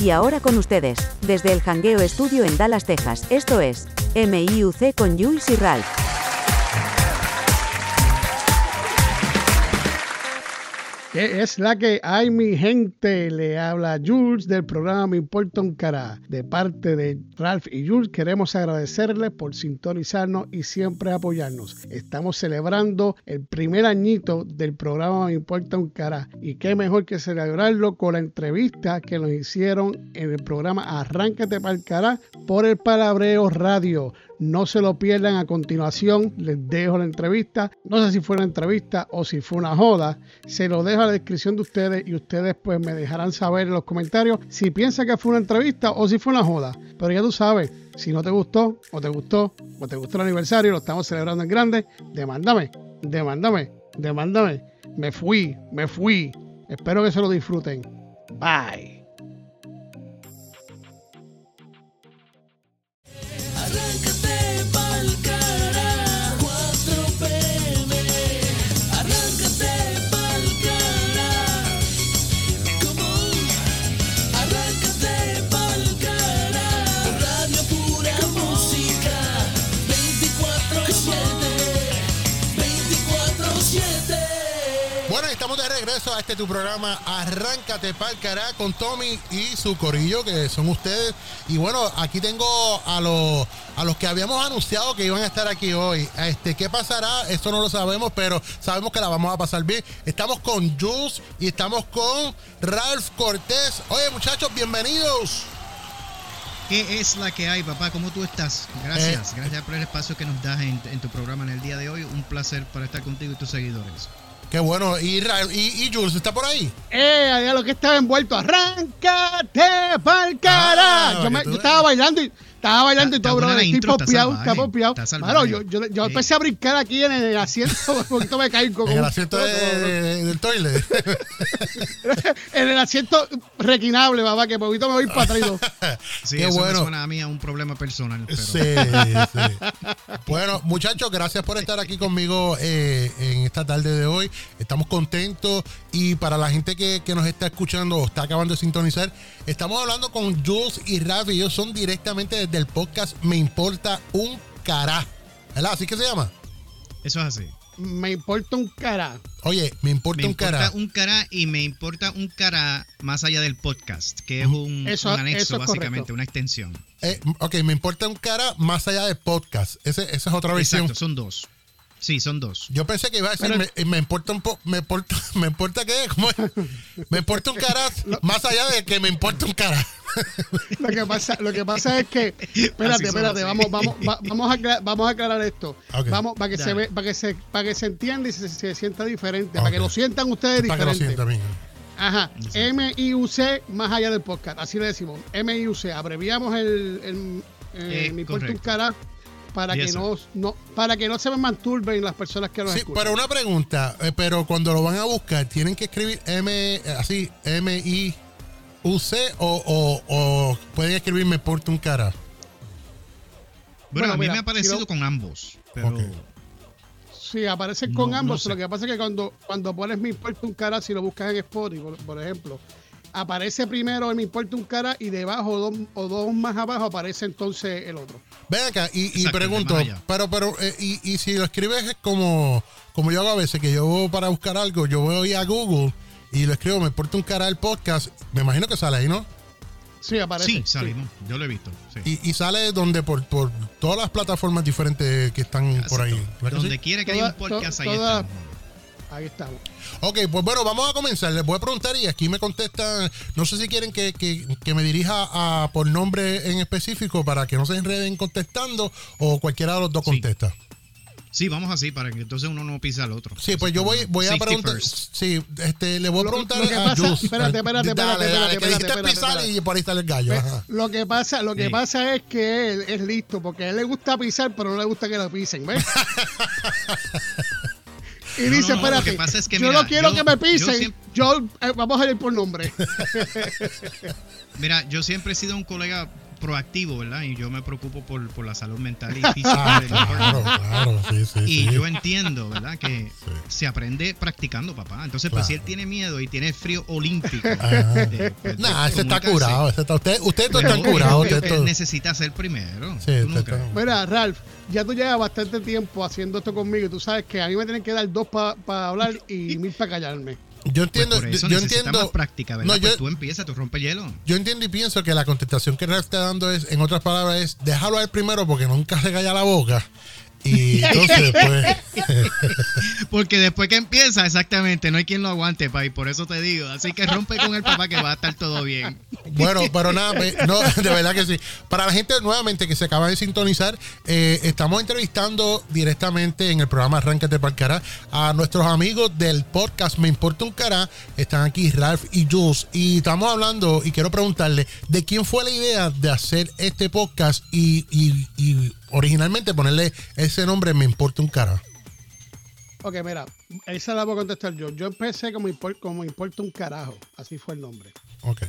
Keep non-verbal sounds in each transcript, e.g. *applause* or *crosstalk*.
Y ahora con ustedes, desde el Hangueo Estudio en Dallas, Texas, esto es MIUC con Jules y Ralph. ¿Qué es la que hay, mi gente? Le habla Jules del programa Me Importa un Cara. De parte de Ralph y Jules, queremos agradecerles por sintonizarnos y siempre apoyarnos. Estamos celebrando el primer añito del programa Me Importa un Cara. Y qué mejor que celebrarlo con la entrevista que nos hicieron en el programa Arráncate para el Cara por el Palabreo Radio. No se lo pierdan a continuación. Les dejo la entrevista. No sé si fue una entrevista o si fue una joda. Se lo dejo a la descripción de ustedes y ustedes pues me dejarán saber en los comentarios si piensan que fue una entrevista o si fue una joda. Pero ya tú sabes, si no te gustó o te gustó o te gustó el aniversario, lo estamos celebrando en grande, demándame, demándame, demándame. Me fui, me fui. Espero que se lo disfruten. Bye. Tu programa Arráncate pa'l cará con Tommy y su corillo, que son ustedes. Y bueno, aquí tengo a los a los que habíamos anunciado que iban a estar aquí hoy. Este, ¿qué pasará? Eso no lo sabemos, pero sabemos que la vamos a pasar bien. Estamos con Jules y estamos con Ralph Cortés. Oye, muchachos, bienvenidos. ¿Qué es la que hay, papá? ¿Cómo tú estás? Gracias, gracias por el espacio que nos das en, en tu programa en el día de hoy. Un placer para estar contigo y tus seguidores. Qué bueno. Y, y, y Jules, ¿está por ahí? ¡Eh! Allá lo que estaba envuelto. ¡Arráncate pa'l cara! Ah, yo, me- que tú- yo estaba bailando y estaba bailando y todo, bro. Estoy popeado, está popeado. Claro, yo, yo, yo empecé a brincar aquí en el asiento, *laughs* un poquito me caigo. En el asiento de- de- del toilet. *laughs* en el asiento requinable, papá, que poquito me voy para atrás. *laughs* Sí, Qué eso bueno. me suena a mí a un problema personal. Pero Sí, sí. *laughs* Bueno, muchachos, gracias por estar aquí conmigo eh, en esta tarde de hoy. Estamos contentos y para la gente que, que nos está escuchando o está acabando de sintonizar, estamos hablando con Jules y Rafi. Ellos son directamente desde el podcast Me Importa un Cará. ¿Verdad? ¿Así que se llama? Eso es así. Me importa un cara. Oye, Me Importa Me un importa Cará. un cara y me importa un cara más allá del podcast, que es un, Eso- un anexo, eso es básicamente, correcto. una extensión. Eh, ok, Me Importa un Cará más allá del podcast. Ese- esa es otra versión. Exacto, son dos. Sí, son dos. Yo pensé que iba a decir, Pero- me, me importa un poco, me importa, *laughs* me importa qué, ¿cómo es? Me importa un cara, más allá de que me importa un cara. Lo que pasa, lo que pasa es que, *laughs* espérate, espérate, vamos, vamos, va- vamos a aclarar, vamos a aclarar esto. Vamos, para que se ve, para que se, para que se entienda y se, se sienta diferente, para que lo sientan ustedes Para que lo diferente. sienta bien. Ajá, M-I-U-C más allá del podcast, así le decimos. M-I-U-C, abreviamos el, el, eh, Eh, mi importa un correcto. Para que no, no, para que no se me masturben las personas que nos Sí, escuchan. pero una pregunta, eh, pero cuando lo van a buscar, ¿tienen que escribir M, eh, así, M-I-U-C o, o, o pueden escribir me importa un cara? Bueno, Bueno, a mí mira, me ha parecido si lo- con ambos, pero. Sí, aparecen No, con no ambos. sé. Lo que pasa es que cuando, cuando pones mi importa un cara, si lo buscas en Spotify, por, por ejemplo, aparece primero el me importa un cara y debajo dos, o dos más abajo aparece entonces el otro. Ven acá y, y Exacto, pregunto, pero, pero, eh, y, y si lo escribes como, como yo hago a veces, que yo para buscar algo, yo voy a Google y lo escribo, me importa un cara el podcast, me imagino que sale ahí, ¿no? Sí, aparece. sí, salimos. Yo lo he visto. Sí. Y, y sale donde por, por todas las plataformas diferentes que están Casi por ahí. todo. ¿verdad que Donde sí? quiera que haya un podcast, to- ahí toda- estamos. Ahí estamos. Ok, pues bueno, vamos a comenzar. Les voy a preguntar y aquí me contestan. No sé si quieren que, que- que me dirija a, por nombre en específico para que no se enreden contestando o cualquiera de los dos Sí. contesta. Sí, vamos así para que entonces uno no pisa al otro. Sí, pues yo voy, voy a preguntar. first. Sí, este, le voy a preguntar lo que a pasa- Jules. espérate, espérate, Dale, espérate, dale, espérate, que dijiste espérate, pisar espérate. y por ahí sale el gallo. Ajá. Lo que pasa, lo que Sí. pasa es que él es listo, porque a él le gusta pisar, pero no le gusta que lo pisen, ¿ves? *laughs* y No, dice, no, no, lo espérate, que pasa es que, yo mira, no quiero yo- que me yo pisen, siempre- yo, eh, vamos a ir por nombre. *laughs* Mira, yo siempre he sido un colega proactivo, ¿verdad? Y yo me preocupo por, por la salud mental y *laughs* Ah, física del claro, claro, sí, sí. Y sí. yo entiendo, ¿verdad? Que Sí. se aprende practicando, papá. Entonces, pues si él Claro. tiene miedo y tiene frío olímpico. Ajá. eh, pues, Nah, ese está curado. ese está- usted, ustedes todos Pero están curados. él- ustedes él necesita ser primero. Sí, ¿Tú no usted crees? está- Mira, Ralph, ya tú llevas bastante tiempo haciendo esto conmigo y tú sabes que a mí me tienen que dar dos para hablar y mil para callarme. Yo Pues entiendo, por eso yo entiendo. más práctica, ¿verdad? No, pues yo- tú empiezas, tú rompes hielo. Yo entiendo y pienso que la contestación que Ralph está dando es, en otras palabras, es déjalo a él primero porque nunca se calla la boca. Y entonces, pues, *laughs* Porque después que empieza, exactamente, no hay quien lo aguante, pa, y por eso te digo. Así que rompe con el papá que va a estar todo bien. bueno, pero nada, no, *laughs* de verdad que sí. Para la gente nuevamente que se acaba de sintonizar, eh, estamos entrevistando directamente en el programa Arráncate para el Cará a nuestros amigos del podcast Me Importa un Cará. Están aquí Ralph y Jules. Y estamos hablando, y quiero preguntarle, ¿de quién fue la idea de hacer este podcast y, y- y originalmente ponerle ese nombre Me Importa un Cará? Ok, mira, esa la voy a contestar yo. Yo empecé como, como importa un carajo, así fue el nombre. Ok.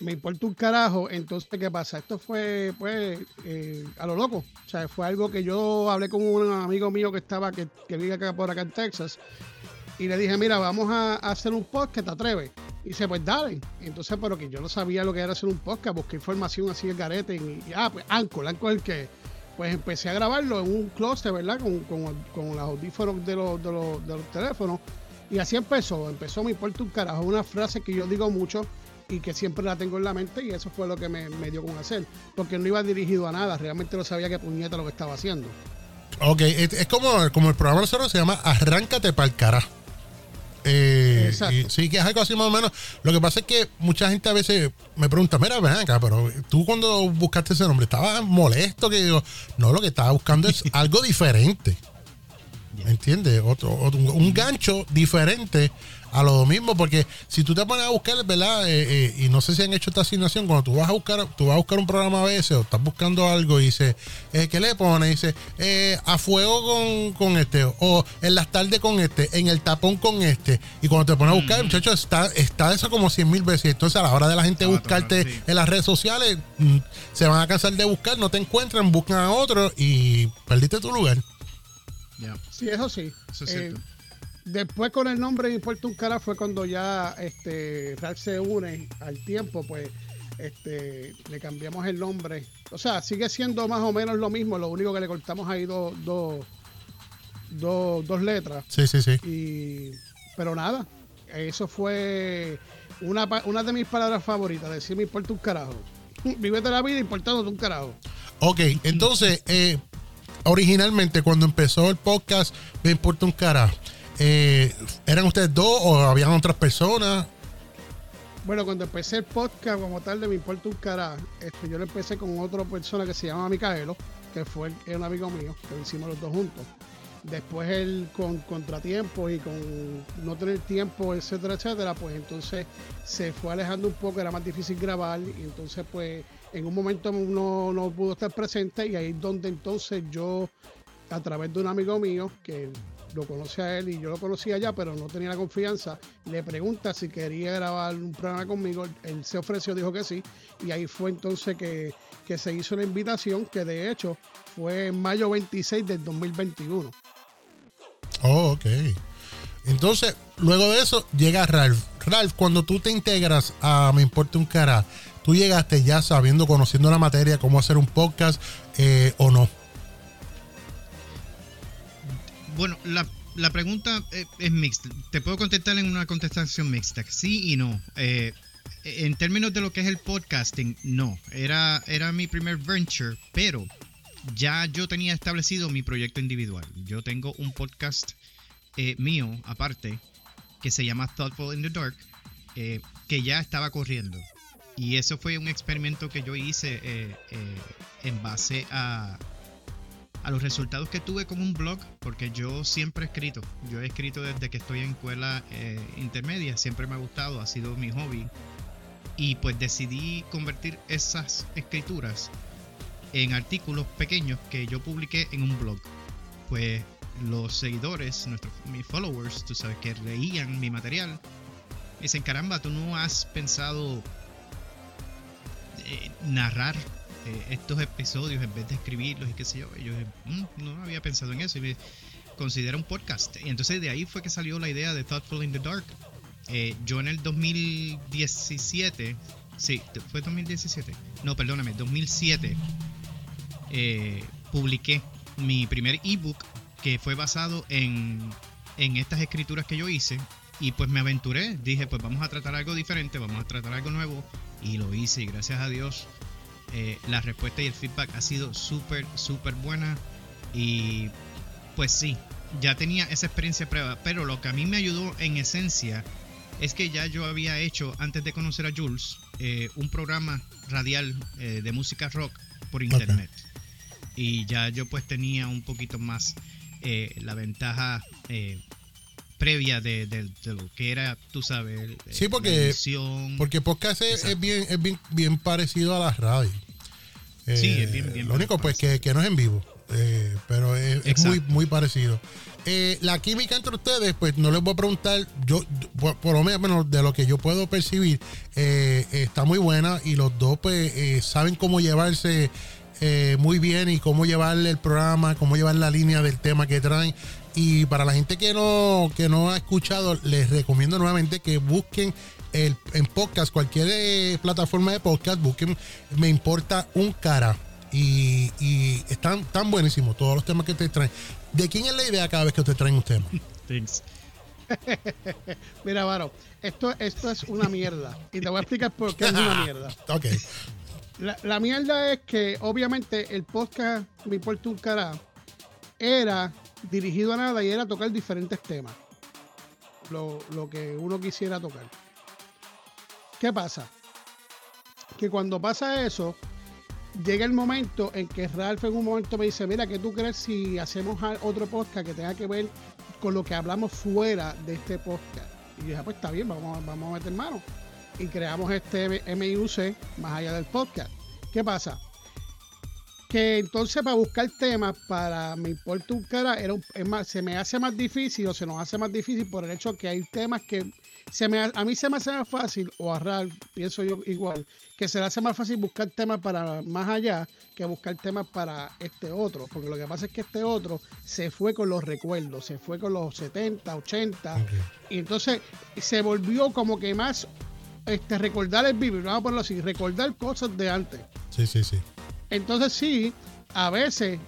Me importa un carajo, entonces, ¿qué pasa? Esto fue, pues, eh, a lo loco. O sea, fue algo que yo hablé con un amigo mío que estaba, que, que vive acá por acá en Texas, y le dije, mira, vamos a, a hacer un podcast, ¿te atreves? Y dice, pues dale. Entonces, pero que yo no sabía lo que era hacer un podcast, busqué información así en garete, y, y, ah, pues Anchor, Anchor el que, pues empecé a grabarlo en un closet, ¿verdad? Con, con, con los audífonos de los, de, los, de los teléfonos. Y así empezó, empezó me importa un carajo, una frase que yo digo mucho y que siempre la tengo en la mente y eso fue lo que me, me dio con hacer, porque no iba dirigido a nada, realmente no sabía qué puñeta lo que estaba haciendo. Ok, es, como, como el programa nosotros se llama Arráncate para el cara. Eh, y sí, que es algo así más o menos. Lo que pasa es que mucha gente a veces me pregunta, mira, ven acá, pero tú cuando buscaste ese nombre, ¿estabas molesto? Que digo, no, lo que estaba buscando es *laughs* algo diferente. ¿Me entiendes? Otro, otro- un gancho diferente a lo mismo, porque si tú te pones a buscar, ¿verdad? Eh, eh, y no sé si han hecho esta asignación, cuando tú vas a buscar, tú vas a buscar un programa a veces o estás buscando algo y dice, eh, ¿qué le pones? Dice, eh, a fuego con, con este, o en las tardes con este, en el tapón con este. Y cuando te pones a buscar, muchachos, está, está eso como cien mil veces. Entonces, a la hora de la gente Ah, buscarte claro, sí. en las redes sociales, mm, se van a cansar de buscar, no te encuentran, buscan a otro y perdiste tu lugar. Ya, Sí, eso sí. eso es Eh, cierto. Después con el nombre Me importa un cara fue cuando ya este Ralph se une al tiempo, pues este le cambiamos el nombre. O sea, sigue siendo más o menos lo mismo, lo único que le cortamos ahí dos dos dos- dos letras. Sí, sí, sí. Y pero nada, eso fue una, una de mis palabras favoritas, decir me importa un carajo. *laughs* Vívete la vida importándote un carajo. Ok, entonces, eh, originalmente cuando empezó el podcast, me importa un carajo. Eh, ¿Eran ustedes dos o habían otras personas? Bueno, cuando empecé el podcast como tal de Me Importa un Carajo, este, yo lo empecé con otra persona que se llama Micaelo, que fue un amigo mío, que lo hicimos los dos juntos. Después él con contratiempos y con no tener tiempo, etcétera, etcétera, pues entonces se fue alejando un poco, era más difícil grabar y entonces pues en un momento no, no pudo estar presente y ahí es donde entonces yo, a través de un amigo mío, que lo conoce a él y yo lo conocía ya, pero no tenía la confianza, le pregunta si quería grabar un programa conmigo, él se ofreció, dijo que sí, y ahí fue entonces que, que se hizo la invitación, que de hecho fue en mayo 26 del 2021. Oh, ok. Entonces, luego de eso, llega Ralph. Ralph, cuando tú te integras a Me Importa un Cara, tú llegaste ya sabiendo, conociendo la materia, cómo hacer un podcast eh, o no. Bueno, la, pregunta eh, es mixta. Te puedo contestar en una contestación mixta, sí y no. Eh, en términos de lo que es el podcasting, no. Era, era mi primer venture, pero ya yo tenía establecido mi proyecto individual. Yo tengo un podcast eh, mío, aparte, que se llama Thoughtful in the Dark, que ya estaba corriendo. Y eso fue un experimento que yo hice en base a, a los resultados que tuve con un blog, porque yo siempre he escrito. Yo he escrito desde que estoy en escuela eh, intermedia, siempre me ha gustado, ha sido mi hobby. Y pues decidí convertir esas escrituras en artículos pequeños que yo publiqué en un blog. Pues los seguidores, nuestros, mis followers, tú sabes, que leían mi material, dicen, caramba, tú no has pensado eh, narrar eh, estos episodios en vez de escribirlos y qué sé yo. Yo "Mm, no había pensado en eso y me considera un podcast. Y entonces de ahí fue que salió la idea de Thoughtful in the Dark. Eh, yo en el 2017, sí, fue 2017, no, perdóname, 2007, eh, publiqué mi primer ebook que fue basado en, en estas escrituras que yo hice y pues me aventuré, dije pues vamos a tratar algo diferente, vamos a tratar algo nuevo y lo hice y gracias a Dios eh, la respuesta y el feedback ha sido súper, súper buena. Y pues sí, ya tenía esa experiencia prueba, pero lo que a mí me ayudó en esencia es que ya yo había hecho, antes de conocer a Jules, eh, un programa radial eh, de música rock por internet. Y ya yo pues tenía un poquito más eh, la ventaja previa de, de- de lo que era, tú sabes, Sí, porque- edición. Porque podcast es, bien, es bien, bien parecido a la radio. Eh, Sí, es bien- bien Lo único, pues, que, que no es en vivo. eh, pero es, muy, muy parecido. Eh, la química entre ustedes, pues no les voy a preguntar, yo, por, por lo menos de lo que yo puedo percibir, está muy buena y los dos pues saben cómo llevarse eh, muy bien y cómo llevarle el programa, cómo llevar la línea del tema que traen. Y para la gente que no, que no ha escuchado, les recomiendo nuevamente que busquen el, en podcast, cualquier eh, plataforma de podcast, busquen Me Importa un Cara. Y, y están tan buenísimos todos los temas que te traen. ¿De quién es la idea cada vez que te traen un tema? *laughs* Thanks. *laughs* Mira, Varo, esto, esto es una mierda. Y te voy a explicar por qué es una *laughs* mierda. Ok. La, la mierda es que, obviamente, el podcast Me Importa un Cara era dirigido a nada y era tocar diferentes temas. Lo, lo que uno quisiera tocar. ¿Qué pasa? Que cuando pasa eso, llega el momento en que Ralph en un momento me dice, mira, ¿qué tú crees si hacemos otro podcast que tenga que ver con lo que hablamos fuera de este podcast? Y yo dije, "Ah, pues está bien, vamos, vamos a meter mano. Y creamos este MIUC más allá del podcast. ¿Qué pasa? Que entonces para buscar temas para Me Importa un Cara era un- es más, se me hace más difícil o se nos hace más difícil por el hecho que hay temas que se me, a mí se me hace más fácil, o a Ralph, pienso yo igual, que se le hace más fácil buscar temas para más allá que buscar temas para este otro. Porque lo que pasa es que este otro se fue con los recuerdos, se fue con los 70, 80, Ok. y entonces se volvió como que más este, recordar el vivir, vamos a ponerlo así, recordar cosas de antes. Sí, sí, sí. Entonces sí, a veces,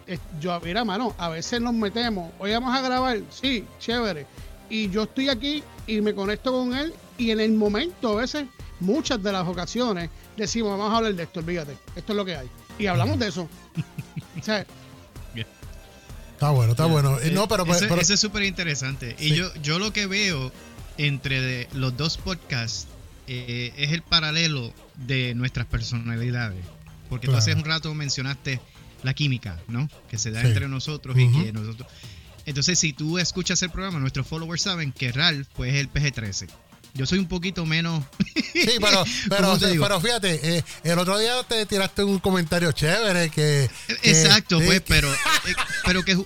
yo, mira, mano, a veces nos metemos, hoy vamos a grabar, sí, chévere. Y yo estoy aquí y me conecto con él y en el momento, a veces, muchas de las ocasiones, decimos, vamos a hablar de esto, olvídate, esto es lo que hay. Y hablamos de eso. o sea, Está bueno, está bueno. Eh, no, pero, eso es súper interesante. Y yo, yo lo que veo entre de- los dos podcasts eh, es el paralelo de nuestras personalidades. Porque Claro. tú hace un rato mencionaste la química, ¿no? Que se da Sí. entre nosotros y que nosotros... Entonces, si tú escuchas el programa, nuestros followers saben que Ralph pues, es el PG-13. Yo soy un poquito menos... Sí, pero, *laughs* pero, fíjate, eh, el otro día te tiraste un comentario chévere que... que- Exacto, pues, que- pero, eh, pero que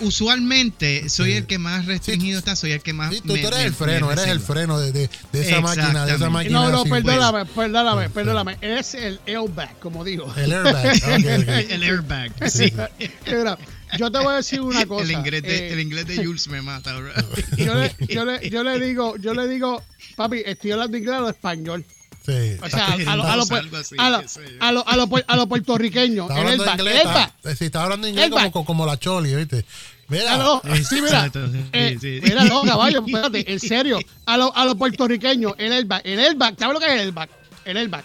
usualmente soy Sí. el que más restringido está, soy el que más... sí, tú, me- tú eres me- el freno, eres el freno de, de- de esa máquina, de esa máquina. no, no, así, perdóname, pues. perdóname, Sí, perdóname. Es el airbag, como digo. El airbag. ok, ok. *laughs* El airbag. Sí, Sí. sí. Mira, yo te voy a decir una *laughs* cosa. El inglés, de, eh, el inglés de Jules me mata, bro. *laughs* yo, le, yo, le, yo le *laughs* digo, yo le digo, papi, estoy hablando inglés o español. Sí. O sea, a, a lo- a lo- a lo- a lo- a lo a lo puertorriqueño. El hablando airbag, inglés. el airbag. está- sí, estaba hablando inglés como, como la choli, ¿viste? Mira, no, sí, mira, eh, mira, no, caballo, espérate, en serio, a los a lo puertorriqueños, el airbag, el airbag, ¿sabes lo que es el airbag? El airbag.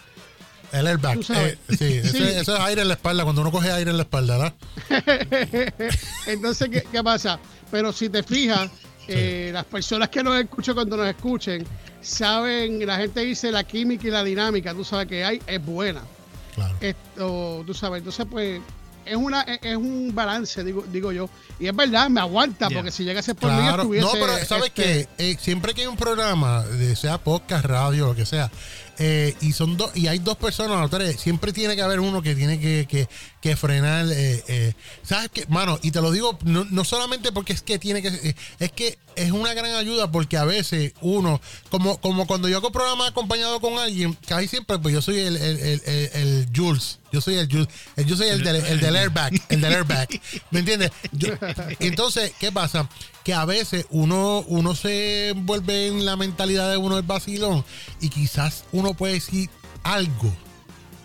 El airbag. eh, sí, ese- eso es aire en la espalda, cuando uno coge aire en la espalda, ¿verdad? *laughs* Entonces, ¿qué, qué pasa? Pero si te fijas, eh, las personas que nos escuchan cuando nos escuchen, saben, la gente dice la química y la dinámica, tú sabes que hay, es buena. Claro. Esto, tú sabes, entonces pues es una es, un balance, digo, digo yo. Y es verdad, me aguanta, porque si llegase por mí estuviese... no, pero ¿sabes este, qué? Eh, siempre que hay un programa, sea podcast, radio, lo que sea, eh, y son dos y hay dos personas o siempre tiene que haber uno que tiene que, que, frenar eh, eh, sabes qué mano y te lo digo no, no solamente porque es que tiene que es que es una gran ayuda porque a veces uno como como cuando yo hago programa acompañado con alguien casi siempre pues yo soy el el, el, Jules yo soy el Jules yo soy el del, el del airbag el del airbag ¿me entiendes? Entonces ¿qué pasa? que a veces uno, uno se envuelve en la mentalidad de uno del vacilón y quizás uno puede decir algo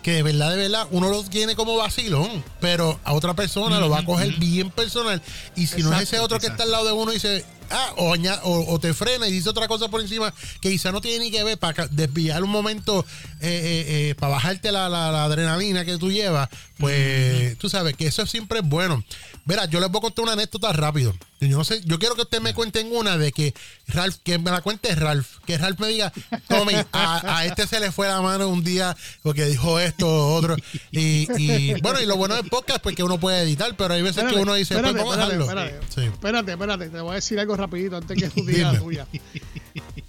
que de verdad, de verdad, uno lo tiene como vacilón, pero a otra persona lo va a coger bien personal. Y si no es ese Exacto, otro que está al lado de uno y dice, ah, o, o, o te frena y dice otra cosa por encima que quizá no tiene ni que ver para desviar un momento, eh, eh, eh, para bajarte la, la- la adrenalina que tú llevas, pues tú sabes que eso siempre es bueno. Verá, yo les voy a contar una anécdota rápido. Yo no sé, yo quiero que ustedes me cuenten una de que Ralph, que me la cuente Ralph, que Ralph me diga, Tommy, a, a este se le fue la mano un día porque dijo esto, otro. Y, y, bueno, y lo bueno del podcast pues que uno puede editar, pero hay veces Espérate, que uno dice, espérate, pues vamos a espérate, dejarlo. espérate. Sí. Espérate, espérate, te voy a decir algo rapidito antes que *laughs* tú digas tuya.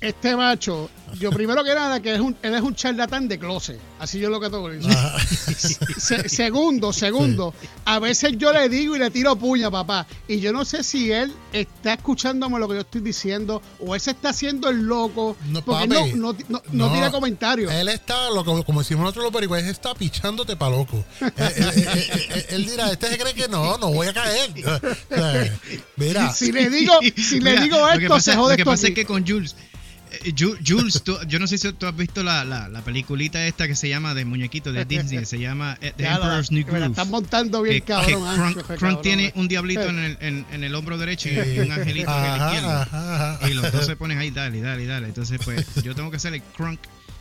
Este macho, yo primero que nada, que es un, él es un charlatán de closet. Así yo lo que tengo que decir. Ajá. *laughs* Se- segundo, segundo, a veces yo le digo y le tiro puña, papá. Y yo no sé si él está escuchándome lo que yo estoy diciendo o él se está haciendo el loco. No, porque papi. él no, no, no, no tira comentarios. Él está, lo, que- como decimos nosotros los pericos, él está pichándote pa' loco. él, él- él- él- él dirá, este se cree que no, no voy a caer. *laughs* Mira, Si le digo, si le Mira, digo lo esto, pasa, se jode Lo que esto pasa es aquí. que con Jules, eh, Ju- Jules, tú- yo no sé si tú has visto la, la, la peliculita esta que se llama de muñequito de Disney, que se llama eh, The *laughs* Emperor's New que me la Groove. están montando bien que, que cabrón. Crunk, jefe, Crunk cabrón. tiene un diablito en el, en, en el hombro derecho y un angelito en el izquierdo. ajá, ajá. Y los dos se ponen ahí, dale, dale, dale. Entonces, pues, yo tengo que hacer el crunk,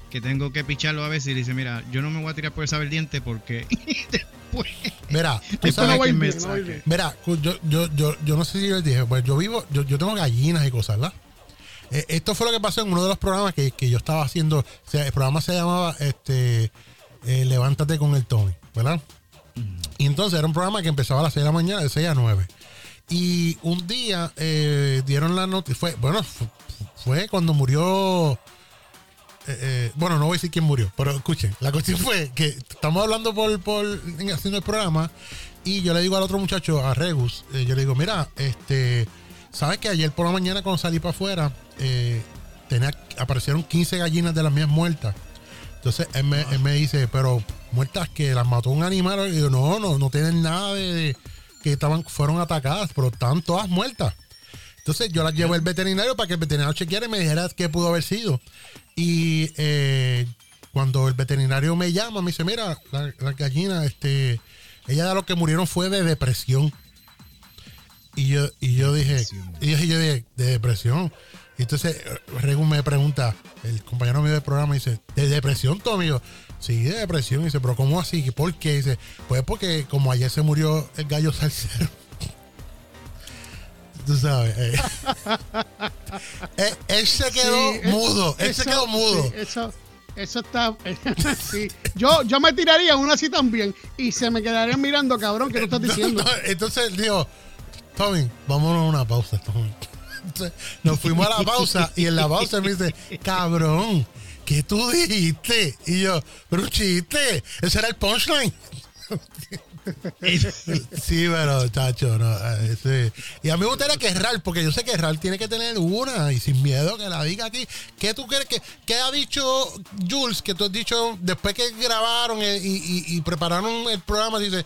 que tengo que picharlo a veces y dice, mira, yo no me voy a tirar por saber diente porque *laughs* después... Mira, tú Esto sabes no que me bien, no. Mira, yo, yo, yo, yo no sé si yo les dije, pues yo vivo, yo, yo tengo gallinas y cosas, ¿verdad? Eh, esto fue lo que pasó en uno de los programas que, que yo estaba haciendo. O sea, el programa se llamaba este eh, Levántate con el Tony, ¿verdad? Y entonces era un programa que empezaba a las 6 de la mañana, de 6 a 9. Y un día eh, dieron la noticia, fue, bueno, fu- fue cuando murió. bueno, no voy a decir quién murió, pero escuchen, la cuestión fue que estamos hablando por, por en- haciendo el programa y yo le digo al otro muchacho, a Regus, yo le digo, mira, este, sabes que ayer por la mañana cuando salí para afuera, eh, tenía, aparecieron 15 gallinas de las mías muertas. Entonces él me, me dice, pero muertas que las mató un animal. Y yo, no, no, no tienen nada de, de- que estaban, fueron atacadas, pero están todas muertas. Entonces yo las llevo al veterinario para que el veterinario chequeara y me dijera qué pudo haber sido. Y eh, cuando el veterinario me llama, me dice, mira, la, la gallina, este, ella de lo que murieron fue de depresión. Y yo, y yo dije, y yo, y yo dije, de depresión. Y entonces eh, Regu me pregunta, el compañero mío del programa dice, ¿de depresión, tu amigo? Sí, de depresión. Y dice, pero ¿cómo así? ¿Por qué? dice, pues porque como ayer se murió el gallo salsero. *laughs* Tú sabes. eh. *laughs* Eh, él se quedó Sí, mudo. Él se quedó mudo. sí, eso, eso está. *laughs* sí. Yo, yo me tiraría una así también y se me quedarían mirando, cabrón, que tú estás diciendo. No, no, entonces digo, Tommy, vámonos a una pausa, *laughs* Tommy. Nos fuimos a la pausa y en la pausa me dice, cabrón, ¿qué tú dijiste? Y yo, pero chiste, ese era el punchline. *laughs* Sí, pero, chacho, no. eh, sí. Y a mí me gustaría que Ral, porque yo sé que Ral tiene que tener una y sin miedo que la diga aquí. ¿Qué tú crees que qué ha dicho Jules? Que tú has dicho después que grabaron eh, y- y prepararon el programa, dice,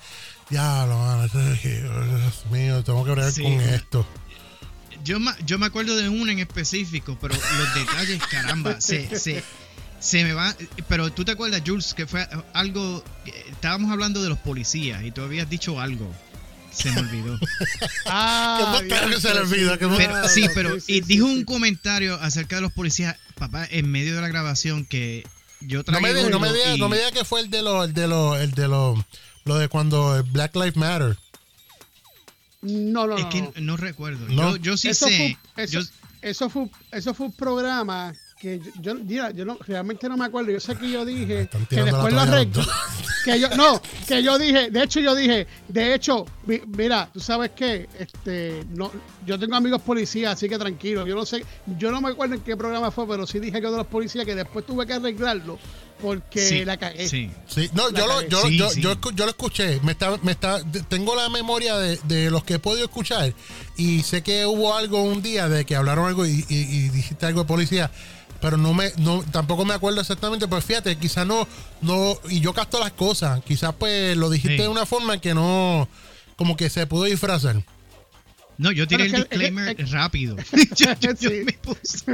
ya, lo mano, que, Dios mío, tengo que bregar Sí. con esto. Yo, ma- yo me acuerdo de una en específico, pero los detalles, caramba, se, se, se me va. Pero tú te acuerdas, Jules, que fue algo. Estábamos hablando de los policías y tú habías dicho algo. Se me olvidó. *laughs* Ah, Qué claro que se le olvida, qué Pero, sí, pero sí, y sí, dijo sí, un comentario acerca de los policías, papá, en medio de la grabación que yo No tragué me digas no me diga, y- no me diga que fue el de los, el de los, el de los, lo de cuando Black Lives Matter. No, no, Es no. que no. no recuerdo. No. Yo, yo sí eso, sé. fue, eso, yo- eso fue, eso fue un programa que yo, yo, mira, yo no, realmente no me acuerdo. Yo sé que yo dije que después lo dos. *laughs* Que yo, no, que yo dije, de hecho yo dije, de hecho, mi- mira, tú sabes qué, este, no, yo tengo amigos policías, así que tranquilo. Yo no sé, yo no me acuerdo en qué programa fue, pero sí dije que uno de los policías que después tuve que arreglarlo porque Sí, la cagué. sí. Sí, no, La yo lo, yo, Sí, yo, sí. yo, escu- yo lo escuché. Me está, me está, tengo la memoria de, de los que he podido escuchar. Y sé que hubo algo un día de que hablaron algo y, y- y dijiste algo de policía. Pero no me, no, tampoco me acuerdo exactamente. Pues fíjate, quizás no, no, y yo capto las cosas. Quizás pues lo dijiste Sí. de una forma que no, como que se pudo disfrazar. No, yo tiré el disclaimer es- rápido. yo, *laughs* *laughs* yo- yo Sí. me puse.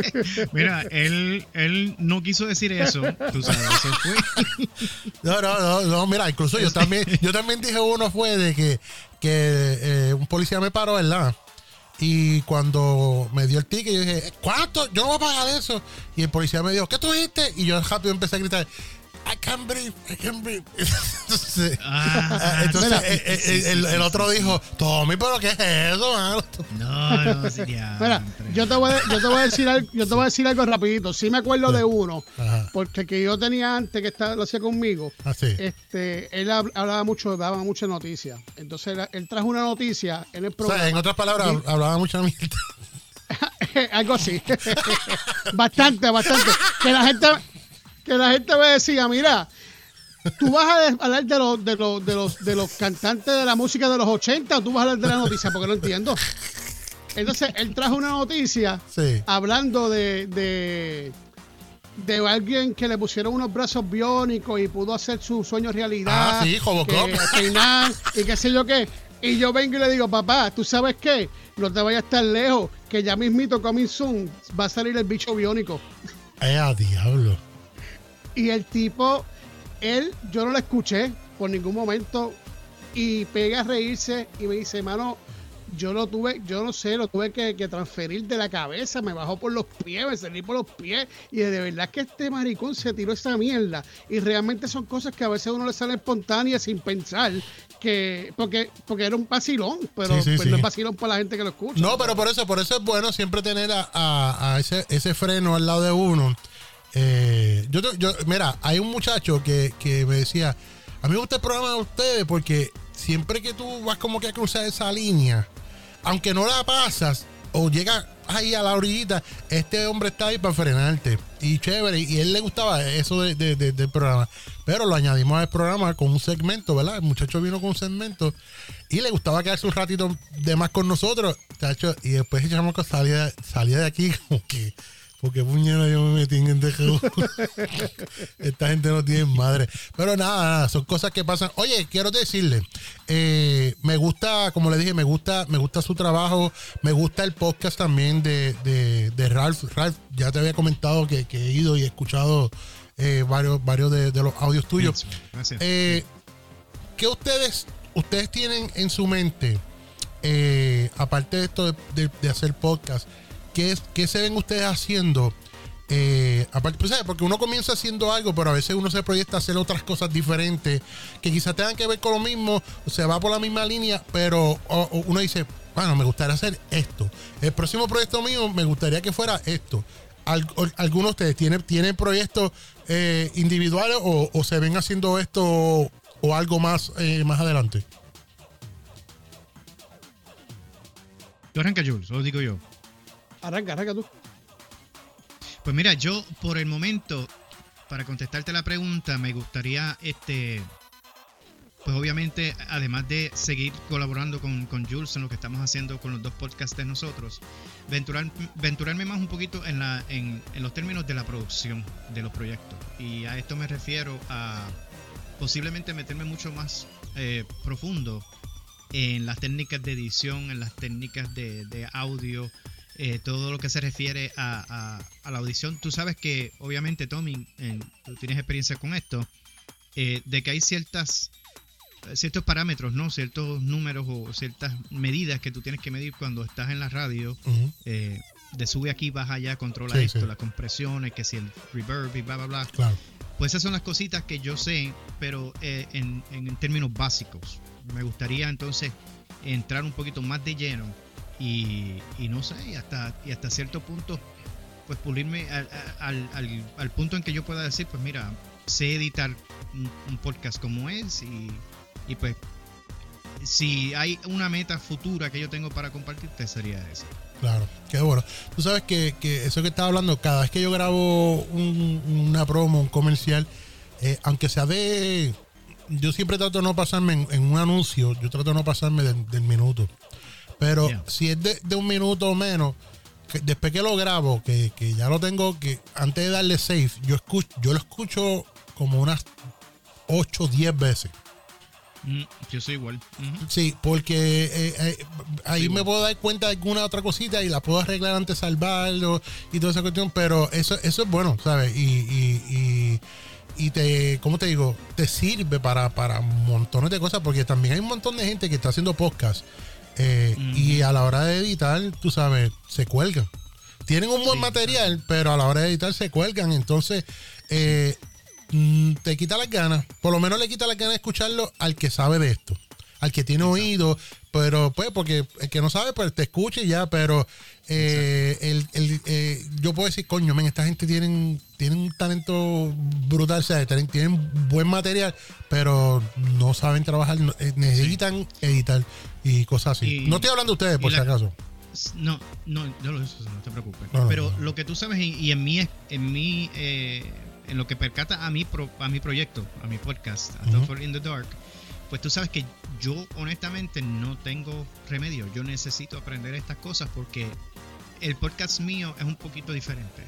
Mira, él, él no quiso decir eso. Tú sabes, eso fue. *laughs* No, no, no, no, mira, incluso yo también, yo también dije uno fue de que, que eh, un policía me paró, ¿verdad? Y cuando me dio el ticket, yo dije, ¿cuánto? Yo no voy a pagar eso. Y el policía me dijo, ¿qué tú dijiste? Y yo rápido empecé a gritar, I can't breathe, I can't breathe. *laughs* Entonces, Ah, entonces mira, sí, sí, el, sí, el sí, otro sí. dijo, Tommy, ¿pero qué es eso, mano? No, no, sería. Mira, yo te, voy a, yo te voy a decir algo, yo te voy a decir algo rapidito. Sí me acuerdo de uno, Ajá. porque el que yo tenía antes que estaba, lo hacía conmigo, Así. este, él hab- hablaba mucho, daba muchas noticias. Entonces él, él trajo una noticia en el O programa. sea, en otras palabras, hablaba mucha mierda. *laughs* algo así. *laughs* bastante, bastante. Que la gente, que la gente me decía, mira, tú vas a hablar de los, de los, de los, de los cantantes de la música de los 80 o tú vas a hablar de la noticia, porque no entiendo. Entonces, él trajo una noticia Sí. hablando de, de, de alguien que le pusieron unos brazos biónicos y pudo hacer su sueño realidad. Ah, sí, que peinar y qué sé yo qué. Y yo vengo y le digo, papá, ¿tú sabes qué? No te vayas tan lejos, que ya mismito, coming soon, va a salir el bicho biónico. Eh, a diablo. Y el tipo, él, yo no lo escuché por ningún momento y pega a reírse y me dice, mano, yo lo tuve, yo no sé, lo tuve que, que transferir de la cabeza, me bajó por los pies, me salí por los pies y de verdad que este maricón se tiró esa mierda y realmente son cosas que a veces a uno le salen espontáneas sin pensar que, porque, porque era un vacilón, pero Sí, sí, pues sí. no es vacilón para la gente que lo escucha. No, pero por eso, por eso es bueno siempre tener a, a- a ese, ese freno al lado de uno. Eh, yo, mira, hay un muchacho que, que me decía, a mí me gusta el programa de ustedes porque siempre que tú vas como que a cruzar esa línea, aunque no la pasas o llegas ahí a la orillita, este hombre está ahí para frenarte. Y chévere, y él le gustaba eso de- de- de- del programa. Pero lo añadimos al programa con un segmento, ¿verdad? El muchacho vino con un segmento y le gustaba quedarse un ratito de más con nosotros, chacho. Y después el chamaco salía, salía de aquí *laughs* como que, porque puñera yo me metí en juego. *laughs* Esta gente no tiene madre. Pero nada, nada, son cosas que pasan. Oye, quiero decirle, eh, me gusta, como le dije, me gusta, me gusta su trabajo, me gusta el podcast también de, de, de Ralph. Ralph, ya te había comentado que, que he ido y he escuchado eh, varios, varios de, de los audios tuyos. Gracias. Eh, ¿Qué ustedes, ustedes tienen en su mente, eh, aparte de esto de hacer podcast, ¿qué, qué se ven ustedes haciendo? Eh, aparte, pues. Porque uno comienza haciendo algo, pero a veces uno se proyecta a hacer otras cosas diferentes que quizás tengan que ver con lo mismo, se va por la misma línea, pero uno dice, bueno, me gustaría hacer esto. El próximo proyecto mío me gustaría que fuera esto. Al- ¿Alguno de ustedes tiene, tienen proyectos eh, individuales o, se ven haciendo esto o, algo más, eh, más adelante? Tú arranca, Jules, digo yo. Arranca, arranca tú. Pues mira, yo por el momento, para contestarte la pregunta, me gustaría, este, pues obviamente, además de seguir colaborando con, con Jules en lo que estamos haciendo con los dos podcasts de nosotros, venturar, venturarme más un poquito en, la, en, en los términos de la producción de los proyectos. Y a esto me refiero a posiblemente meterme mucho más eh, profundo en las técnicas de edición, en las técnicas de, de audio, eh, todo lo que se refiere a, a- a la audición. Tú sabes que, obviamente, Tommy, eh, tú tienes experiencia con esto, eh, de que hay ciertas ciertos parámetros, ¿no? Ciertos números o ciertas medidas que tú tienes que medir cuando estás en la radio. Ujú, eh, de sube aquí, baja allá, controla Sí, esto, sí. las compresiones, que si el reverb y bla, bla, bla. Claro. Pues esas son las cositas que yo sé, pero eh, en, en términos básicos. Me gustaría entonces entrar un poquito más de lleno y, y no sé, y hasta, y hasta cierto punto, pues pulirme al, al- al- punto en que yo pueda decir, pues mira, sé editar un, podcast como es y, pues si hay una meta futura que yo tengo para compartirte sería esa. Claro, qué bueno. Tú sabes que, que eso que estaba hablando, cada vez que yo grabo un- una promo, un comercial, eh, aunque sea de. Yo siempre trato de no pasarme en, un anuncio, yo trato de no pasarme del minuto. Pero Yeah. si es de, de un minuto o menos, que después que lo grabo, que, que ya lo tengo, que antes de darle save, yo escucho, yo lo escucho como unas 8 o 10 veces. Mm, yo soy igual. Sí, porque eh, eh, ahí Sí, me puedo dar cuenta de alguna otra cosita y la puedo arreglar antes de salvarlo y toda esa cuestión, pero eso, eso es bueno, ¿sabes? Y, y, y, y te, ¿cómo te digo? Te sirve para, para montones de cosas, porque también hay un montón de gente que está haciendo podcast eh, y a la hora de editar, tú sabes, se cuelgan. Tienen un buen Sí, material, pero a la hora de editar se cuelgan, entonces... eh, mm, te quita las ganas. Por lo menos le quita las ganas de escucharlo al que sabe de esto. Al que tiene oído. Pero pues, porque el que no sabe, pues te escuche ya. Pero eh, el, el, eh, yo puedo decir, coño, men, esta gente tienen, tienen un talento brutal. O sea, tienen, buen material, pero no saben trabajar. eh, necesitan editar y cosas así. Y- no estoy hablando de ustedes, por si acaso. No, no, no, no te preocupes. No, Pero no. lo que tú sabes y, y en mí, en mí, eh, en lo que percata a mi pro- a mi proyecto, a mi podcast, a. Don't Fall in the Dark, pues tú sabes que yo honestamente no tengo remedio. Yo necesito aprender estas cosas porque el podcast mío es un poquito diferente.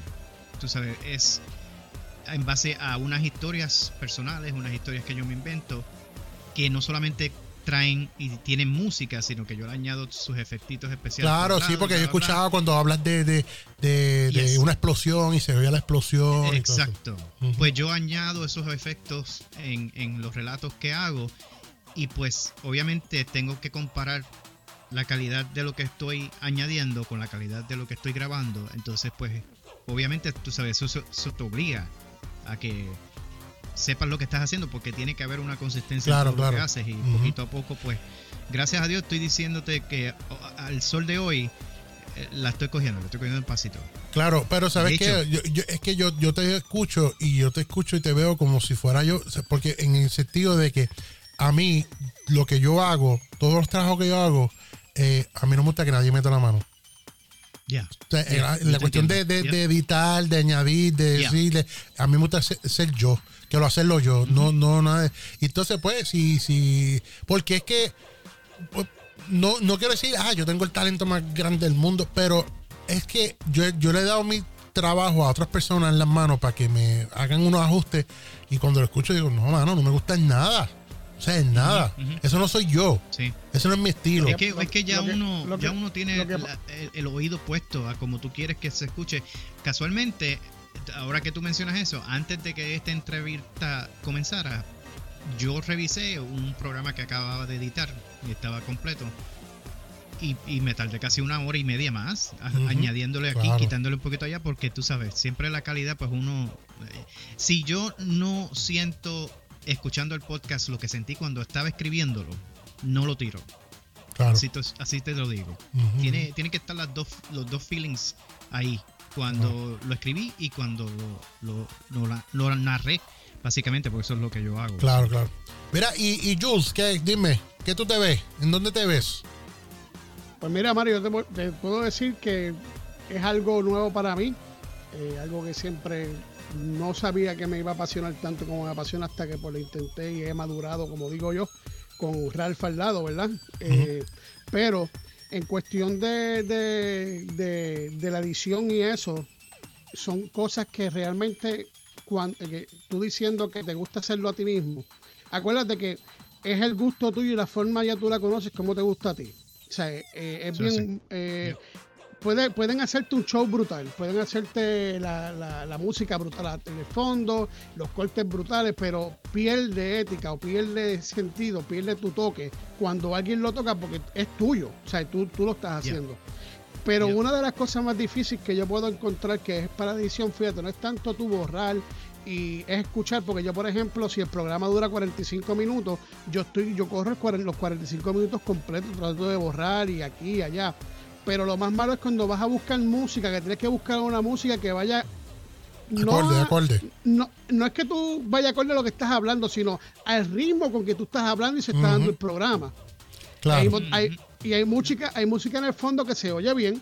Tú sabes, es en base a unas historias personales, unas historias que yo me invento, que no solamente traen y tienen música, sino que yo le añado sus efectitos especiales. Claro, por sí, lado, porque yo bla. escuchaba cuando hablas de, de, de, una explosión y se veía la explosión. y. Exacto. Pues yo añado esos efectos en, en los relatos que hago y pues obviamente tengo que comparar la calidad de lo que estoy añadiendo con la calidad de lo que estoy grabando. Entonces pues obviamente tú sabes, eso, eso te obliga a que sepas lo que estás haciendo porque tiene que haber una consistencia Claro, en todo lo que claro. haces y poquito a poco pues gracias a Dios estoy diciéndote que o- al sol de hoy eh, la estoy cogiendo, la estoy cogiendo en pasito. Claro, pero ¿sabes hecho- Yo, yo- es que yo, yo te escucho y yo te escucho y te veo como si fuera yo, porque en el sentido de que a mí, lo que yo hago, todos los trabajos que yo hago, eh, a mí no me gusta que nadie meta la mano. O sea, Sí, la, cuestión de, de- editar, de añadir, de Yeah. decirle, a mí me gusta ser, ser yo, quiero hacerlo yo, no, no nada. entonces, pues, si, si, porque es que, pues, no, no quiero decir, ah, yo tengo el talento más grande del mundo, pero es que yo, yo le he dado mi trabajo a otras personas en las manos para que me hagan unos ajustes y cuando lo escucho digo, no, mano, no me gusta en nada. O sea, en nada. Eso no soy yo. Sí. Eso no es mi estilo. Es que, Lo- es que ya que- uno que- ya uno tiene lo que- la- el, el oído puesto a como tú quieres que se escuche. Casualmente, ahora que tú mencionas eso, antes de que esta entrevista comenzara, yo revisé un programa que acababa de editar y estaba completo. Y, y me tardé casi una hora y media más añadiéndole aquí, claro. quitándole un poquito allá, porque tú sabes, siempre la calidad, pues uno... eh, si yo no siento, escuchando el podcast, lo que sentí cuando estaba escribiéndolo, no lo tiro. Claro. Así, te- así te lo digo. Ujú. Tiene, tiene que estar las dos, los dos feelings ahí. Cuando lo escribí y cuando lo, lo, lo- lo narré. Básicamente, porque eso es lo que yo hago. Claro, claro. Mira, y, y Jules, ¿qué, dime, ¿qué tú te ves? ¿En dónde te ves? Pues mira, Mario, te, te puedo decir que es algo nuevo para mí, eh, algo que siempre no sabía que me iba a apasionar tanto como me apasiona hasta que pues, lo intenté y he madurado, como digo yo, con Ralph al lado, ¿verdad? Eh, pero en cuestión de, de, de- de la edición y eso, son cosas que realmente, cuando, que tú diciendo que te gusta hacerlo a ti mismo, acuérdate que es el gusto tuyo y la forma ya tú la conoces como te gusta a ti. O sea, eh, es bien... eh, puede- pueden hacerte un show brutal, pueden hacerte la, la- la música brutal en el fondo, los cortes brutales, pero pierde ética o pierde sentido, pierde tu toque cuando alguien lo toca porque es tuyo, o sea, tú, tú lo estás Yeah. haciendo. Pero Yeah. una de las cosas más difíciles que yo puedo encontrar que es para edición, fíjate, no es tanto tu borrar y es escuchar, porque yo, por ejemplo, si el programa dura 45 minutos, yo estoy, yo corro los 45 minutos completos, trato de borrar y aquí y allá. Pero lo más malo es cuando vas a buscar música, que tienes que buscar una música que vaya. Acorde, acorde. no, no es que tú vayas acorde a lo que estás hablando, sino al ritmo con que tú estás hablando y se está dando el programa. Claro. Hay mo- hay- y hay música, hay música en el fondo que se oye bien,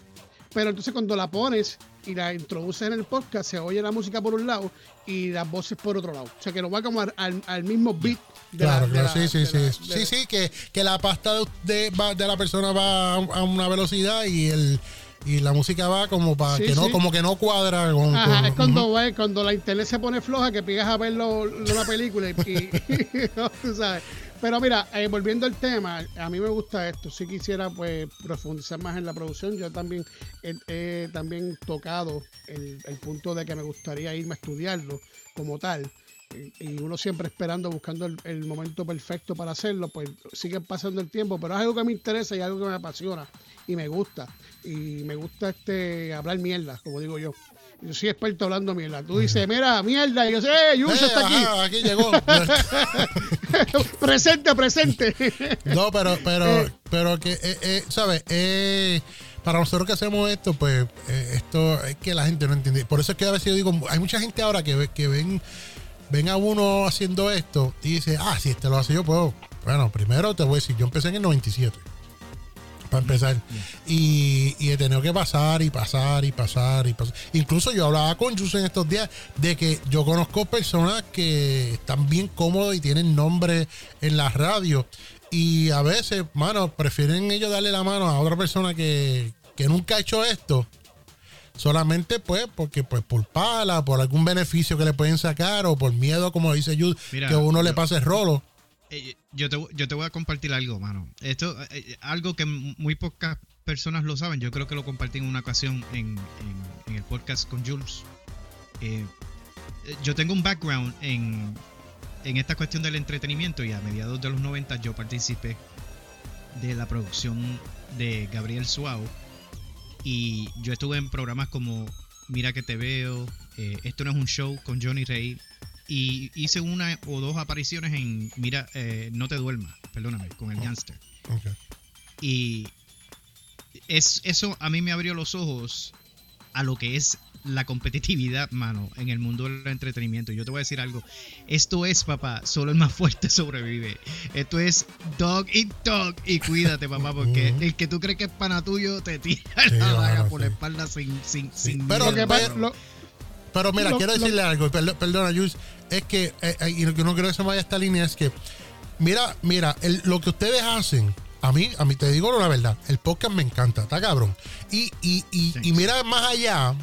pero entonces cuando la pones y la introduces en el podcast, se oye la música por un lado y las voces por otro lado. O sea, que no va como al, al- al mismo beat. De Claro, la, de claro, la- sí, sí, de sí. la- de sí, la- sí, que, que la pasta de, de- de la persona va a, una velocidad y el y la música va como para Sí, que no sí. como que no cuadra con, Ajá, con- es cuando, va- cuando la internet se pone floja que pigas a ver lo- lo- una película y, y- *laughs* tú sabes. Pero mira, eh, volviendo al tema, a mí me gusta esto. Si quisiera pues profundizar más en la producción, yo también he, he también tocado el, el punto de que me gustaría irme a estudiarlo como tal. Y, y uno siempre esperando, buscando el, el momento perfecto para hacerlo, pues sigue pasando el tiempo, pero es algo que me interesa y algo que me apasiona y me gusta. Y me gusta este hablar mierda, como digo yo. Yo soy experto hablando mierda. Tú dices, mira, mierda, y yo sé, ¡eh, Yusha Eh, está aquí! ajá, aquí llegó. *laughs* *laughs* presente, presente. No, pero, pero, Eh. pero que, eh, eh, ¿sabes? Eh, para nosotros que hacemos esto, pues esto es que la gente no entiende. Por eso es que a veces yo digo, hay mucha gente ahora que, que ven, ven a uno haciendo esto y dice, ah, si este lo hace yo puedo. Bueno, primero te voy a decir, yo empecé en el 97. Para empezar. Y, y he tenido que pasar y pasar y pasar y pasar. Incluso yo hablaba con Jus en estos días de que yo conozco personas que están bien cómodos y tienen nombre en la radio. Y a veces, mano, prefieren ellos darle la mano a otra persona que, que nunca ha hecho esto. Solamente pues porque pues por pala, por algún beneficio que le pueden sacar o por miedo, como dice Jude, Mira, que uno le pase el rolo. Eh, yo, te, yo te voy a compartir algo, mano. Esto, eh, algo que muy pocas personas lo saben. Yo creo que lo compartí en una ocasión en, el podcast con Jules. Eh, eh, yo tengo un background en, en esta cuestión del entretenimiento y a mediados de los 90 yo participé de la producción de Gabriel Suau y yo estuve en programas como Mira que te veo, eh, Esto no es un show con Johnny Rey y hice una o dos apariciones en Mira, eh, no te duermas, perdóname, con el Gangster. Ok. Y es, eso a mí me abrió los ojos a lo que es la competitividad, mano, en el mundo del entretenimiento. Yo te voy a decir algo. Esto es, papá, solo el más fuerte sobrevive. Esto es dog eat dog. Y cuídate, papá, porque el que tú crees que es pana tuyo te tira Sí, la mano, por sí. la espalda sin, sin, Sí, sin pero Lo que Pero mira, Lo- quiero lo- decirle algo, perdo- perdona, Jules, es que, eh, eh, y no, que no quiero que se me vaya esta línea, es que, mira, mira, el- lo que ustedes hacen, a mí, a mí te digo la verdad, el podcast me encanta, está cabrón. Y, y, y, y mira, más allá,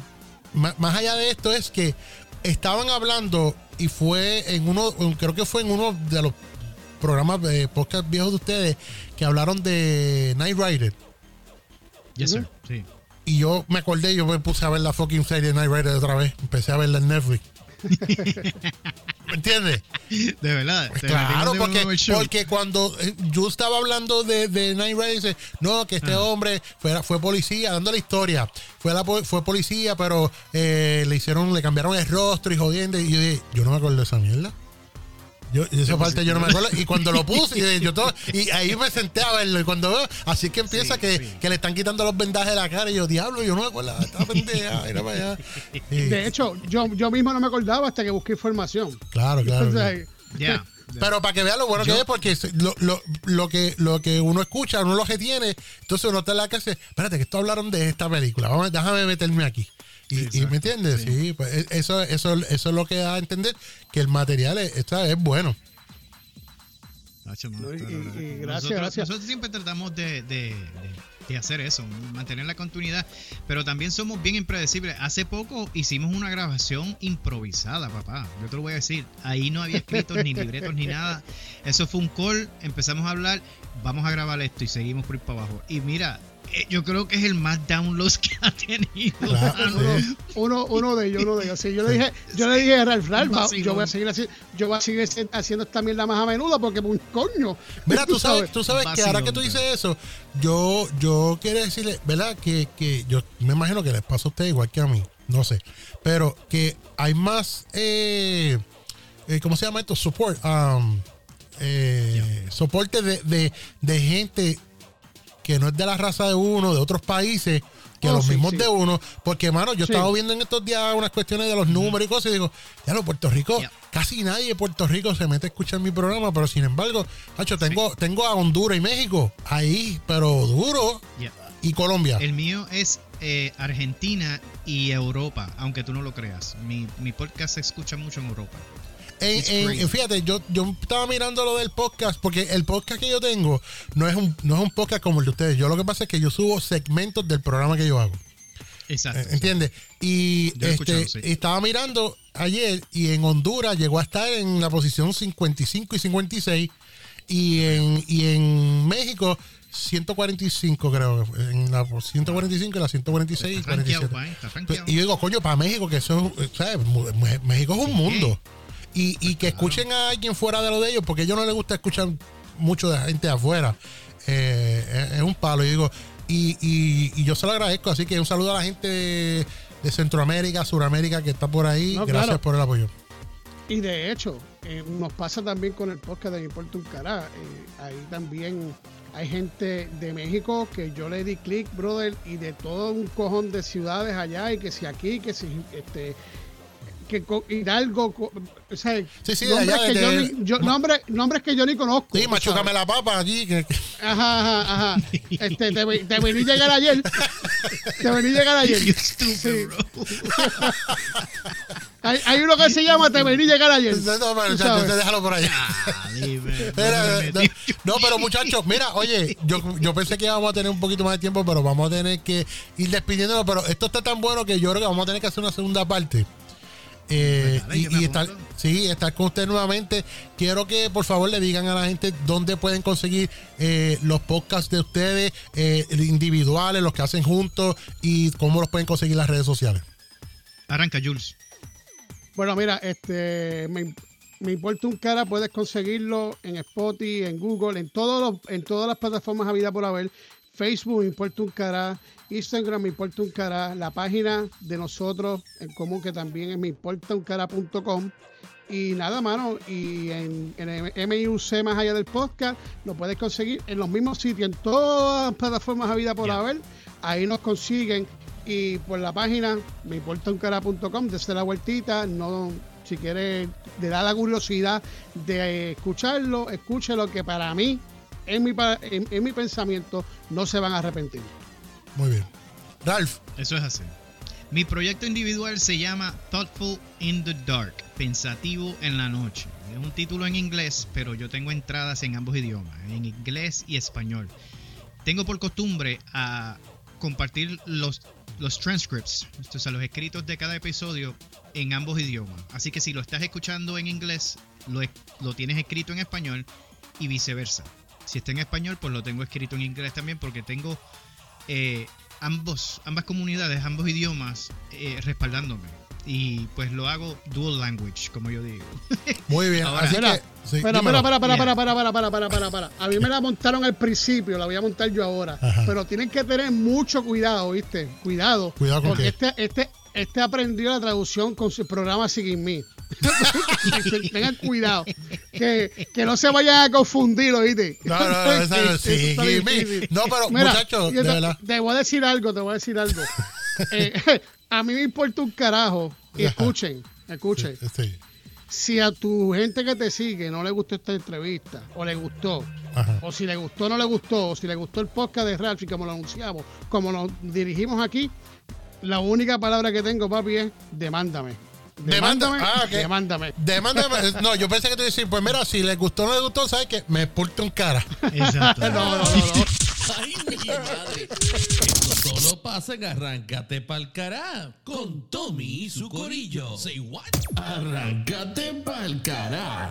ma- más, allá de esto es que estaban hablando y fue en uno, creo que fue en uno de los programas de podcast viejos de ustedes que hablaron de Night Rider. Yes, sir. Sí. Y yo me acordé, yo me puse a ver la fucking serie Night Rider otra vez. Empecé a verla en Netflix. *laughs* ¿Me entiendes? De verdad. te Claro, porque, porque cuando eh, yo estaba hablando de, de Night Rider, dice, no, que este Ah. hombre fue, fue policía, dando la historia. Fue, la, fue policía, pero eh, le hicieron, le cambiaron el rostro y jodiendo. Y yo dije, yo no me acuerdo de esa mierda. Yo, y esa Yo parte yo no me acuerdo. Y cuando lo puse, y, yo todo- *laughs* y ahí me senté a verlo. Y cuando veo, así que empieza Sí, que, sí. que le están quitando los vendajes de la cara. Y yo, diablo, yo no me acuerdo de esta pendeja. *laughs* Mira para allá. Y- de hecho, yo, yo mismo no me acordaba hasta que busqué información. claro, claro. Entonces, Ya. Pero para que vean lo bueno Yo- que es, porque lo, lo, lo que, lo que uno escucha, uno lo que tiene, entonces uno está en la casa, espérate, que esto hablaron de esta película, vamos, déjame meterme aquí. Y, Sí, y exacto, ¿me entiendes? sí. Sí, pues e- eso, eso, eso es lo que da a entender que el material es, esta es bueno. No, y- y- y nosotros, gracias, gracias. nosotros siempre tratamos de, de- de- hacer eso, mantener la continuidad, pero también somos bien impredecibles. Hace poco hicimos una grabación improvisada, papá. Yo te lo voy a decir. Ahí no había escritos ni libretos ni nada. Eso fue un call, empezamos a hablar, vamos a grabar esto y seguimos por ir para abajo. Y mira, yo creo que es el más downloads que ha tenido. Claro, uno, uno de ellos, uno de ellos. Sí, yo le dije, yo le dije a Ralph, Ralph, va, yo voy a seguir así, yo voy a seguir haciendo esta mierda más a menudo porque un coño. *laughs* Mira, tú sabes, tú sabes que ahora que tú dices eso, yo, yo quiero decirle, ¿verdad? Que, que yo me imagino que les pasa a ustedes igual que a mí, no sé. Pero que hay más, eh, eh, ¿cómo se llama esto? Support. um, eh, Soporte de, de, de gente que no es de la raza de uno, de otros países, que Oh, los sí, mismos sí. de uno. Porque, mano, yo Sí. estaba viendo en estos días unas cuestiones de los números y cosas y digo, ya lo Puerto Rico, Yeah. casi nadie de Puerto Rico se mete a escuchar mi programa, pero sin embargo, Hacho, tengo, tengo a Honduras y México ahí, pero duro. Y Colombia. El mío es eh, Argentina y Europa, aunque tú no lo creas. Mi, mi podcast se escucha mucho en Europa. En- en- fíjate, yo, yo estaba mirando lo del podcast, porque el podcast que yo tengo no es un, no es un podcast como el de ustedes. Yo lo que pasa es que yo subo segmentos del programa que yo hago. Exacto. Eh, ¿Entiendes? Y este, sí. estaba mirando ayer y en Honduras llegó a estar en la posición 55 y 56 y en, y en México 145 creo, en la 145 y la 146 y Está rankeado, 47. pa, está Pues, y yo digo, coño, para México, que eso es, ¿sabes? México es un mundo. Y, y que escuchen a alguien fuera de lo de ellos, porque a ellos no les gusta escuchar mucho de gente afuera. Eh, es, es un palo. Y digo, y, y, y yo se lo agradezco. Así que un saludo a la gente de, Centroamérica, Suramérica que está por ahí. No, Gracias claro. por el apoyo. Y de hecho, eh, nos pasa también con el podcast de Importa un Cará. Eh, ahí también hay gente de México que yo le di clic, brother, y de todo un cojón de ciudades allá, y que si aquí, que si este que co- Hidalgo, o sea, Sí, sí, nombres, allá, que de- yo ni, yo- nombres, nombres que yo ni conozco. Sí, machúcame la papa allí. que- que- Ajá, ajá, ajá. Este, te, te vení a llegar ayer. *laughs* Te vení a llegar ayer. Sí. Hay, hay uno que se llama Te vení a llegar ayer. No, ya, ya, déjalo por allá. Ah, no, pero muchachos, mira, oye, yo, yo pensé que íbamos a tener un poquito más de tiempo, pero vamos a tener que ir despidiéndonos. Pero esto está tan bueno que yo creo que vamos a tener que hacer una segunda parte. Eh, Pues y, estar, sí, estar con usted nuevamente. Quiero que por favor le digan a la gente dónde pueden conseguir eh, los podcasts de ustedes, eh, individuales, los que hacen juntos y cómo los pueden conseguir las redes sociales. Arranca, Jules. Bueno, mira, este me, me importa un cara, puedes conseguirlo en Spotify, en Google, en todos los, en todas las plataformas vida por haber. Facebook me importa un cara, Instagram me importa un cara, la página de nosotros en común que también es me importa un cara.com. Y nada, mano, y en, en el MIUC más allá del podcast, lo puedes conseguir en los mismos sitios, en todas las plataformas a vida por haber. Ahí nos consiguen. Y por la página, me importa un cara.com, desde la vueltita, no, si quiere, le da la curiosidad de escucharlo, escúchelo, que para mí, en mi, pa- en, en mi pensamiento, no se van a arrepentir. Muy bien. Ralph, Eso es así. Mi proyecto individual se llama Thoughtful in the Dark, Pensativo en la Noche. Es un título en inglés, pero yo tengo entradas en ambos idiomas, en inglés y español. Tengo por costumbre a compartir los, los transcripts, o sea, los escritos de cada episodio en ambos idiomas. Así que si lo estás escuchando en inglés, lo, lo tienes escrito en español y viceversa. Si está en español, pues lo tengo escrito en inglés también porque tengo eh, ambos, ambas comunidades, ambos idiomas eh, respaldándome. Y pues lo hago dual language, como yo digo. *laughs* muy bien. Ahora, que, sí, Espera, espera, espera, Yeah. espera, para, para, para, para, para, para. A mí me la montaron al principio, la voy a montar yo ahora. Ajá. Pero tienen que tener mucho cuidado, ¿viste? Cuidado. Cuidado con Porque qué. este, este, este aprendió la traducción con su programa Sigin Me. *laughs* Tengan cuidado. Que, que no se vayan a confundir, ¿oíste? No, no, no, *laughs* no Sigin Me. difícil. No, pero, Mira, muchachos, de te, verdad. te voy a decir algo, te voy a decir algo. *laughs* Eh, a mí me importa un carajo. Y escuchen, escuchen Sí, si a tu gente que te sigue no le gustó esta entrevista, o le gustó, ajá. o si le gustó no le gustó, o si le gustó el podcast de Ralph y como lo anunciamos, como nos dirigimos aquí, la única palabra que tengo, papi, es demándame. Demanda- Demándame, ah, ok. demándame. Demándame. *laughs* No, yo pensé que te decir, pues mira, si les gustó o no les gustó, ¿sabes qué? Me porta un cara. Exacto. *laughs* No, no, no, no. *laughs* Ay, mi madre. Esto solo pasa en Arráncate Pa'l Cará con Tommy y su corillo. Say what? Arráncate Pa'l Cará.